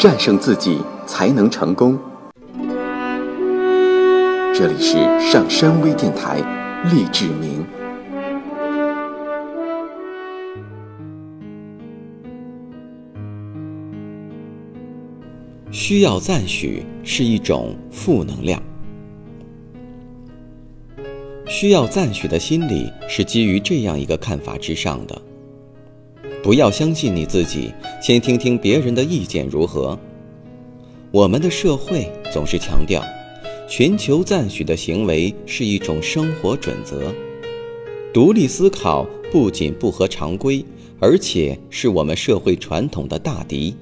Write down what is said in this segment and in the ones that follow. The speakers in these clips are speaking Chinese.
战胜自己才能成功。这里是上山微电台，励志明。需要赞许是一种负能量。需要赞许的心理是基于这样一个看法之上的：不要相信你自己，先听听别人的意见如何。我们的社会总是强调，寻求赞许的行为是一种生活准则。独立思考不仅不合常规，而且是我们社会传统的大敌。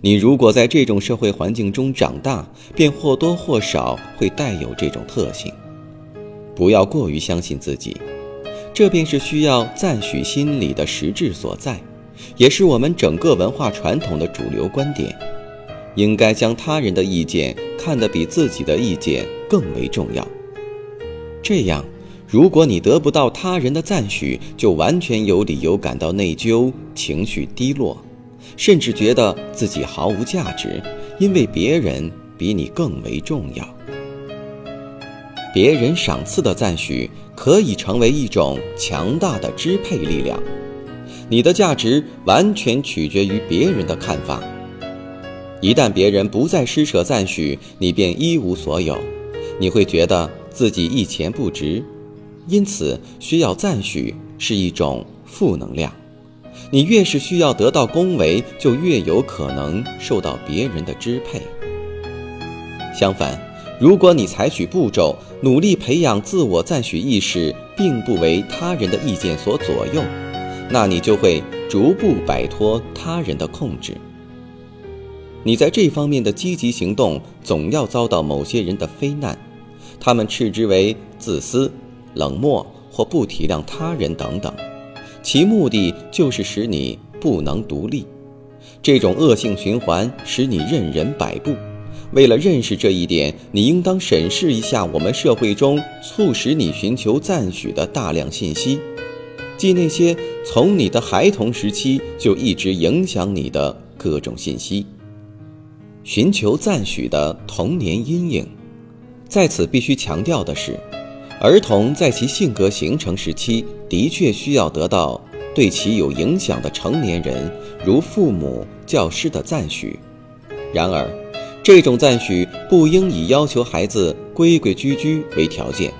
你如果在这种社会环境中长大，便或多或少会带有这种特性。不要过于相信自己，这便是需要赞许心理的实质所在，也是我们整个文化传统的主流观点。应该将他人的意见看得比自己的意见更为重要。这样，如果你得不到他人的赞许，就完全有理由感到内疚、情绪低落，甚至觉得自己毫无价值，因为别人比你更为重要。别人赏赐的赞许可以成为一种强大的支配力量。你的价值完全取决于别人的看法。一旦别人不再施舍赞许，你便一无所有，你会觉得自己一钱不值。因此，需要赞许是一种负能量。你越是需要得到恭维，就越有可能受到别人的支配。相反，如果你采取步骤，努力培养自我赞许意识，并不为他人的意见所左右，那你就会逐步摆脱他人的控制。你在这方面的积极行动，总要遭到某些人的非难，他们斥之为自私、冷漠或不体谅他人等等，其目的就是使你不能独立。这种恶性循环使你任人摆布。为了认识这一点，你应当审视一下我们社会中促使你寻求赞许的大量信息，即那些从你的孩童时期就一直影响你的各种信息。寻求赞许的童年阴影，在此必须强调的是，儿童在其性格形成时期的确需要得到对其有影响的成年人，如父母、教师的赞许。然而，这种赞许不应以要求孩子规规矩矩为条件，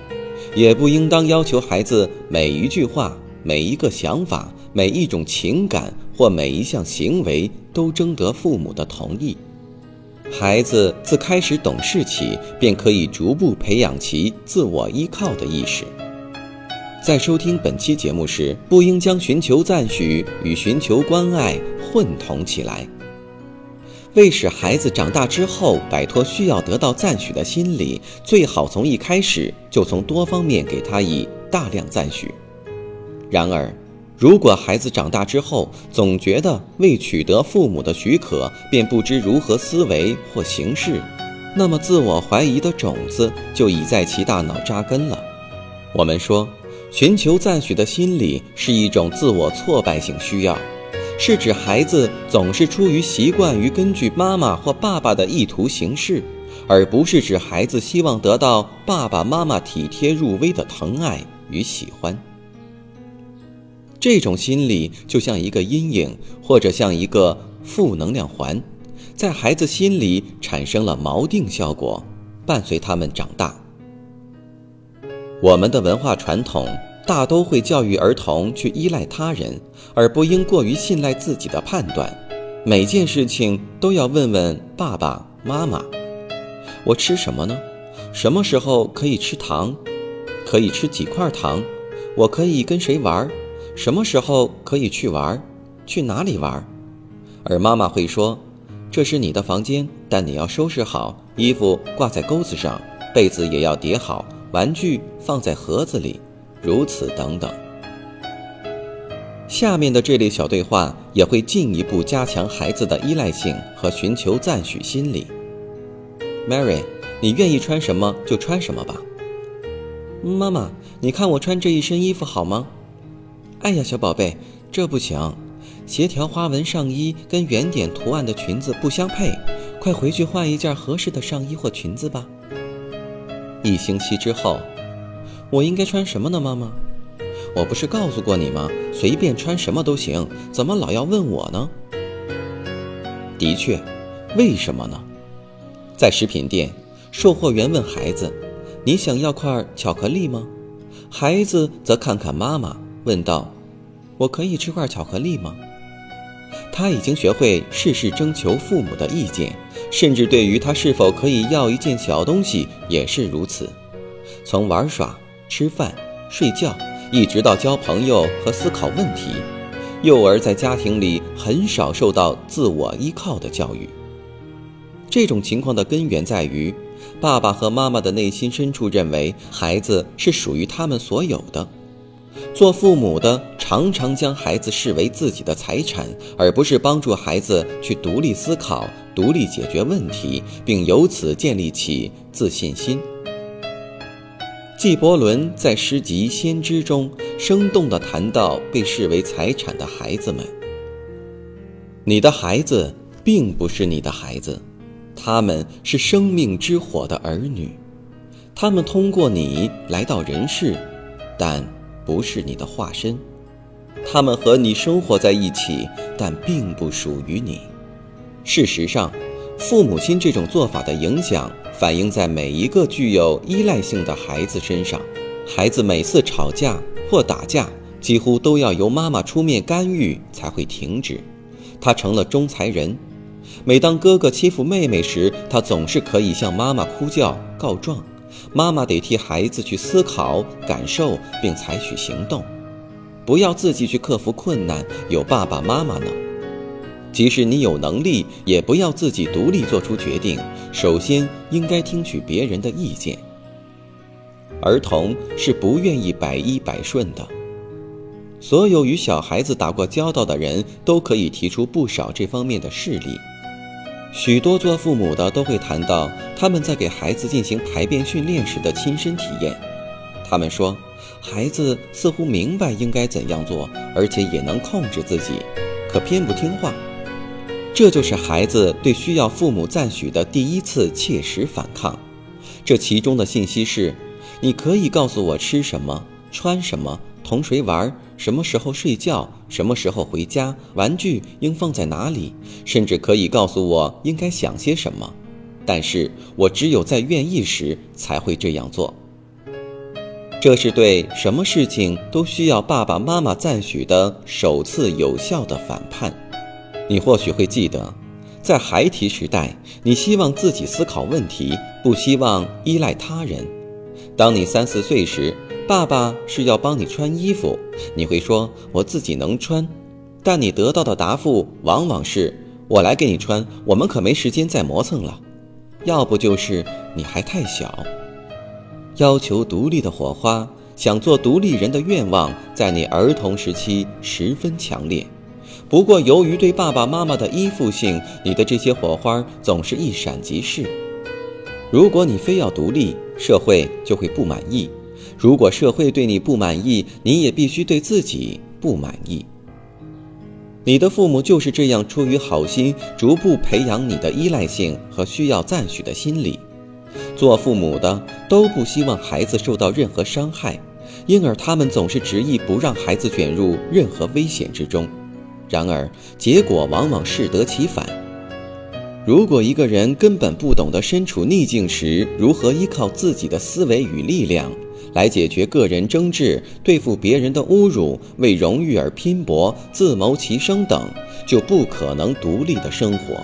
也不应当要求孩子每一句话、每一个想法、每一种情感或每一项行为都征得父母的同意。孩子自开始懂事起，便可以逐步培养其自我依靠的意识。在收听本期节目时，不应将寻求赞许与寻求关爱混同起来。为使孩子长大之后摆脱需要得到赞许的心理，最好从一开始就从多方面给他以大量赞许。然而，如果孩子长大之后总觉得未取得父母的许可便不知如何思维或行事，那么自我怀疑的种子就已在其大脑扎根了。我们说，寻求赞许的心理是一种自我挫败性需要。是指孩子总是出于习惯于根据妈妈或爸爸的意图行事，而不是指孩子希望得到爸爸妈妈体贴入微的疼爱与喜欢。这种心理就像一个阴影，或者像一个负能量环，在孩子心里产生了锚定效果，伴随他们长大。我们的文化传统。大都会教育儿童去依赖他人，而不应过于信赖自己的判断。每件事情都要问问爸爸妈妈：“我吃什么呢？什么时候可以吃糖？可以吃几块糖？我可以跟谁玩？什么时候可以去玩？去哪里玩？”而妈妈会说：“这是你的房间，但你要收拾好，衣服挂在钩子上，被子也要叠好，玩具放在盒子里。”如此等等，下面的这类小对话也会进一步加强孩子的依赖性和寻求赞许心理。Mary，你愿意穿什么就穿什么吧。妈妈，你看我穿这一身衣服好吗？哎呀，小宝贝，这不行，斜条花纹上衣跟圆点图案的裙子不相配，快回去换一件合适的上衣或裙子吧。一星期之后，我应该穿什么呢，妈妈？我不是告诉过你吗？随便穿什么都行，怎么老要问我呢？的确，为什么呢？在食品店，售货员问孩子：“你想要块巧克力吗？”孩子则看看妈妈，问道：“我可以吃块巧克力吗？”他已经学会事事征求父母的意见，甚至对于他是否可以要一件小东西也是如此。从玩耍、吃饭、睡觉。一直到交朋友和思考问题，幼儿在家庭里很少受到自我依靠的教育。这种情况的根源在于，爸爸和妈妈的内心深处认为孩子是属于他们所有的。做父母的常常将孩子视为自己的财产，而不是帮助孩子去独立思考、独立解决问题，并由此建立起自信心。纪伯伦在诗集《先知》中生动地谈到被视为财产的孩子们。你的孩子并不是你的孩子，他们是生命之火的儿女，他们通过你来到人世，但不是你的化身。他们和你生活在一起，但并不属于你。事实上，父母亲这种做法的影响。反映在每一个具有依赖性的孩子身上，孩子每次吵架或打架，几乎都要由妈妈出面干预才会停止。他成了仲裁人。每当哥哥欺负妹妹时，他总是可以向妈妈哭叫告状，妈妈得替孩子去思考、感受并采取行动，不要自己去克服困难，有爸爸妈妈呢。即使你有能力，也不要自己独立做出决定。首先，应该听取别人的意见。儿童是不愿意百依百顺的。所有与小孩子打过交道的人都可以提出不少这方面的事例。许多做父母的都会谈到他们在给孩子进行排便训练时的亲身体验。他们说，孩子似乎明白应该怎样做，而且也能控制自己，可偏不听话。这就是孩子对需要父母赞许的第一次切实反抗。这其中的信息是：你可以告诉我吃什么、穿什么、同谁玩、什么时候睡觉、什么时候回家、玩具应放在哪里，甚至可以告诉我应该想些什么。但是我只有在愿意时才会这样做。这是对什么事情都需要爸爸妈妈赞许的首次有效的反叛。你或许会记得，在孩提时代，你希望自己思考问题，不希望依赖他人。当你三四岁时，爸爸是要帮你穿衣服，你会说“我自己能穿”，但你得到的答复往往是“我来给你穿，我们可没时间再磨蹭了”，要不就是“你还太小”。要求独立的火花，想做独立人的愿望，在你儿童时期十分强烈。不过，由于对爸爸妈妈的依附性，你的这些火花总是一闪即逝。如果你非要独立，社会就会不满意；如果社会对你不满意，你也必须对自己不满意。你的父母就是这样出于好心，逐步培养你的依赖性和需要赞许的心理。做父母的都不希望孩子受到任何伤害，因而他们总是执意不让孩子卷入任何危险之中。然而，结果往往适得其反。如果一个人根本不懂得身处逆境时如何依靠自己的思维与力量来解决个人争执、对付别人的侮辱、为荣誉而拼搏、自谋其生等，就不可能独立的生活。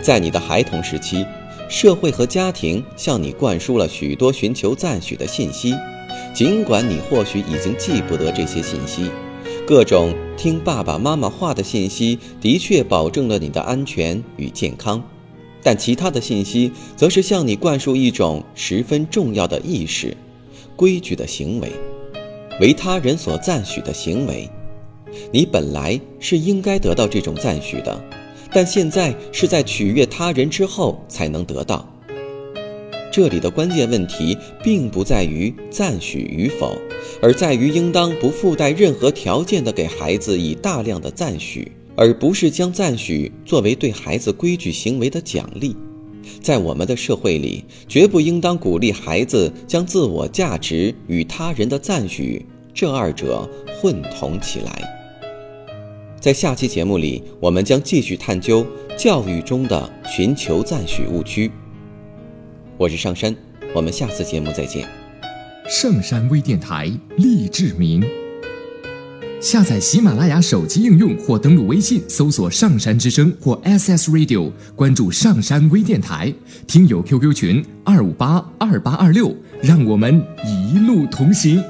在你的孩童时期，社会和家庭向你灌输了许多寻求赞许的信息，尽管你或许已经记不得这些信息。各种听爸爸妈妈话的信息的确保证了你的安全与健康，但其他的信息则是向你灌输一种十分重要的意识、规矩的行为，为他人所赞许的行为。你本来是应该得到这种赞许的，但现在是在取悦他人之后才能得到。这里的关键问题并不在于赞许与否，而在于应当不附带任何条件的给孩子以大量的赞许，而不是将赞许作为对孩子规矩行为的奖励。在我们的社会里，绝不应当鼓励孩子将自我价值与他人的赞许这二者混同起来。在下期节目里，我们将继续探究教育中的寻求赞许误区。我是上山，我们下次节目再见。上山微电台励志明，下载喜马拉雅手机应用或登录微信搜索“上山之声”或 SS Radio，关注上山微电台，听友 QQ 群二五八二八二六，让我们一路同行。